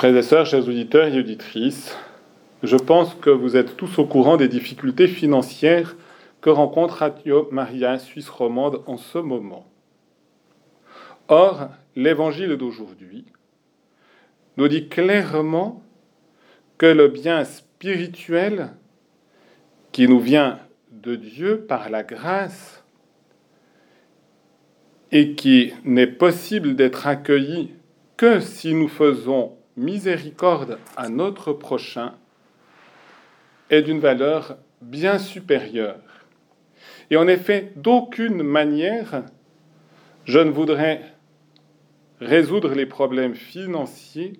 Frères et sœurs, chers auditeurs et auditrices, je pense que vous êtes tous au courant des difficultés financières que rencontre Radio Maria Suisse romande en ce moment. Or, l'évangile d'aujourd'hui nous dit clairement que le bien spirituel qui nous vient de Dieu par la grâce et qui n'est possible d'être accueilli que si nous faisons miséricorde à notre prochain est d'une valeur bien supérieure. Et en effet, d'aucune manière, je ne voudrais résoudre les problèmes financiers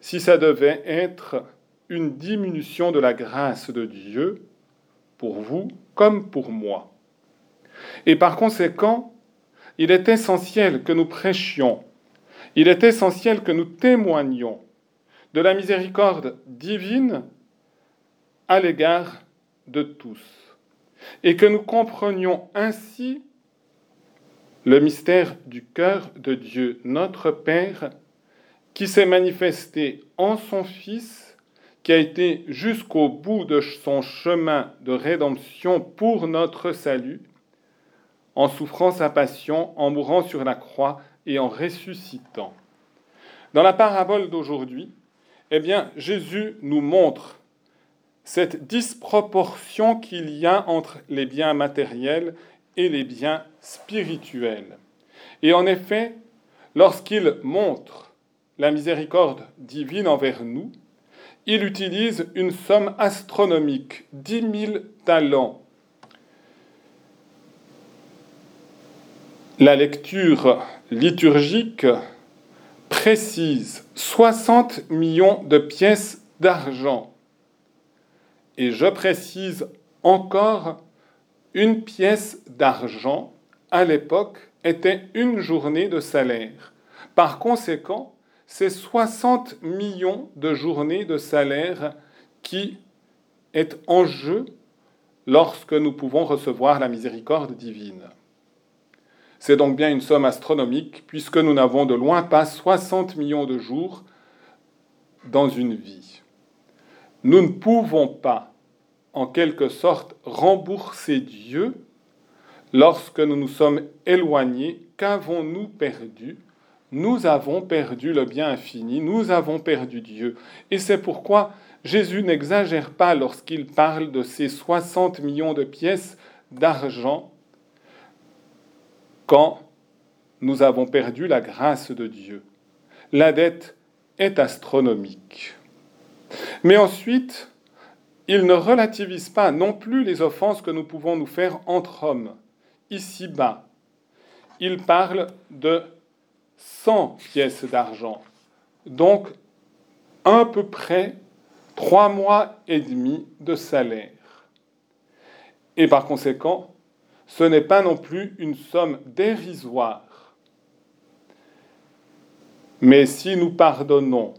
si ça devait être une diminution de la grâce de Dieu pour vous comme pour moi. Et par conséquent, il est essentiel que nous prêchions, il est essentiel que nous témoignions de la miséricorde divine à l'égard de tous, et que nous comprenions ainsi le mystère du cœur de Dieu, notre Père, qui s'est manifesté en son Fils, qui a été jusqu'au bout de son chemin de rédemption pour notre salut, en souffrant sa passion, en mourant sur la croix et en ressuscitant. Dans la parabole d'aujourd'hui, eh bien, Jésus nous montre cette disproportion qu'il y a entre les biens matériels et les biens spirituels. Et en effet, lorsqu'il montre la miséricorde divine envers nous, il utilise une somme astronomique, dix mille talents. La lecture liturgique précise 60 millions de pièces d'argent. Et je précise encore, une pièce d'argent, à l'époque, était une journée de salaire. Par conséquent, c'est 60 millions de journées de salaire qui est en jeu lorsque nous pouvons recevoir la miséricorde divine. C'est donc bien une somme astronomique, puisque nous n'avons de loin pas 60 millions de jours dans une vie. Nous ne pouvons pas, en quelque sorte, rembourser Dieu lorsque nous nous sommes éloignés. Qu'avons-nous perdu? Nous avons perdu le bien infini, nous avons perdu Dieu. Et c'est pourquoi Jésus n'exagère pas lorsqu'il parle de ces 60 millions de pièces d'argent quand nous avons perdu la grâce de Dieu. La dette est astronomique. Mais ensuite, il ne relativise pas non plus les offenses que nous pouvons nous faire entre hommes, ici-bas. Il parle de 100 pièces d'argent, donc à peu près trois mois et demi de salaire. Et par conséquent, ce n'est pas non plus une somme dérisoire. Mais si nous pardonnons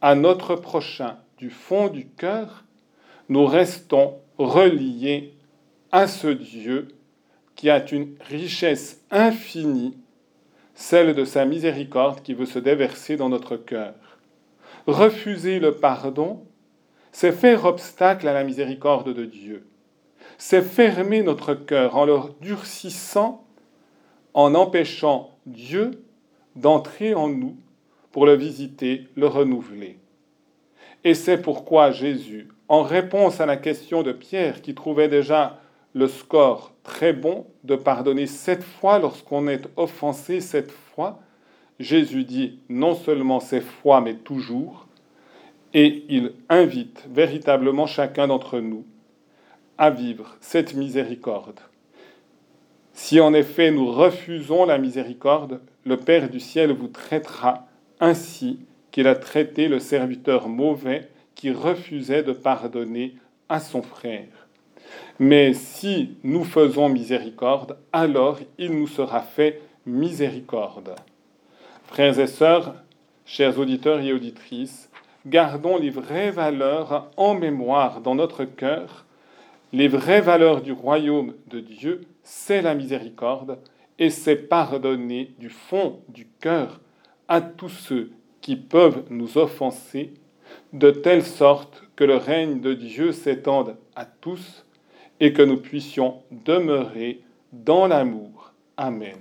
à notre prochain du fond du cœur, nous restons reliés à ce Dieu qui a une richesse infinie, celle de sa miséricorde qui veut se déverser dans notre cœur. Refuser le pardon, c'est faire obstacle à la miséricorde de Dieu c'est fermer notre cœur en le durcissant, en empêchant Dieu d'entrer en nous pour le visiter, le renouveler. Et c'est pourquoi Jésus, en réponse à la question de Pierre, qui trouvait déjà le score très bon de pardonner sept fois lorsqu'on est offensé sept fois, Jésus dit non seulement sept fois, mais toujours, et il invite véritablement chacun d'entre nous à vivre cette miséricorde. Si en effet nous refusons la miséricorde, le Père du ciel vous traitera ainsi qu'il a traité le serviteur mauvais qui refusait de pardonner à son frère. Mais si nous faisons miséricorde, alors il nous sera fait miséricorde. Frères et sœurs, chers auditeurs et auditrices, gardons les vraies valeurs en mémoire dans notre cœur les vraies valeurs du royaume de Dieu, c'est la miséricorde et c'est pardonner du fond du cœur à tous ceux qui peuvent nous offenser, de telle sorte que le règne de Dieu s'étende à tous et que nous puissions demeurer dans l'amour. Amen.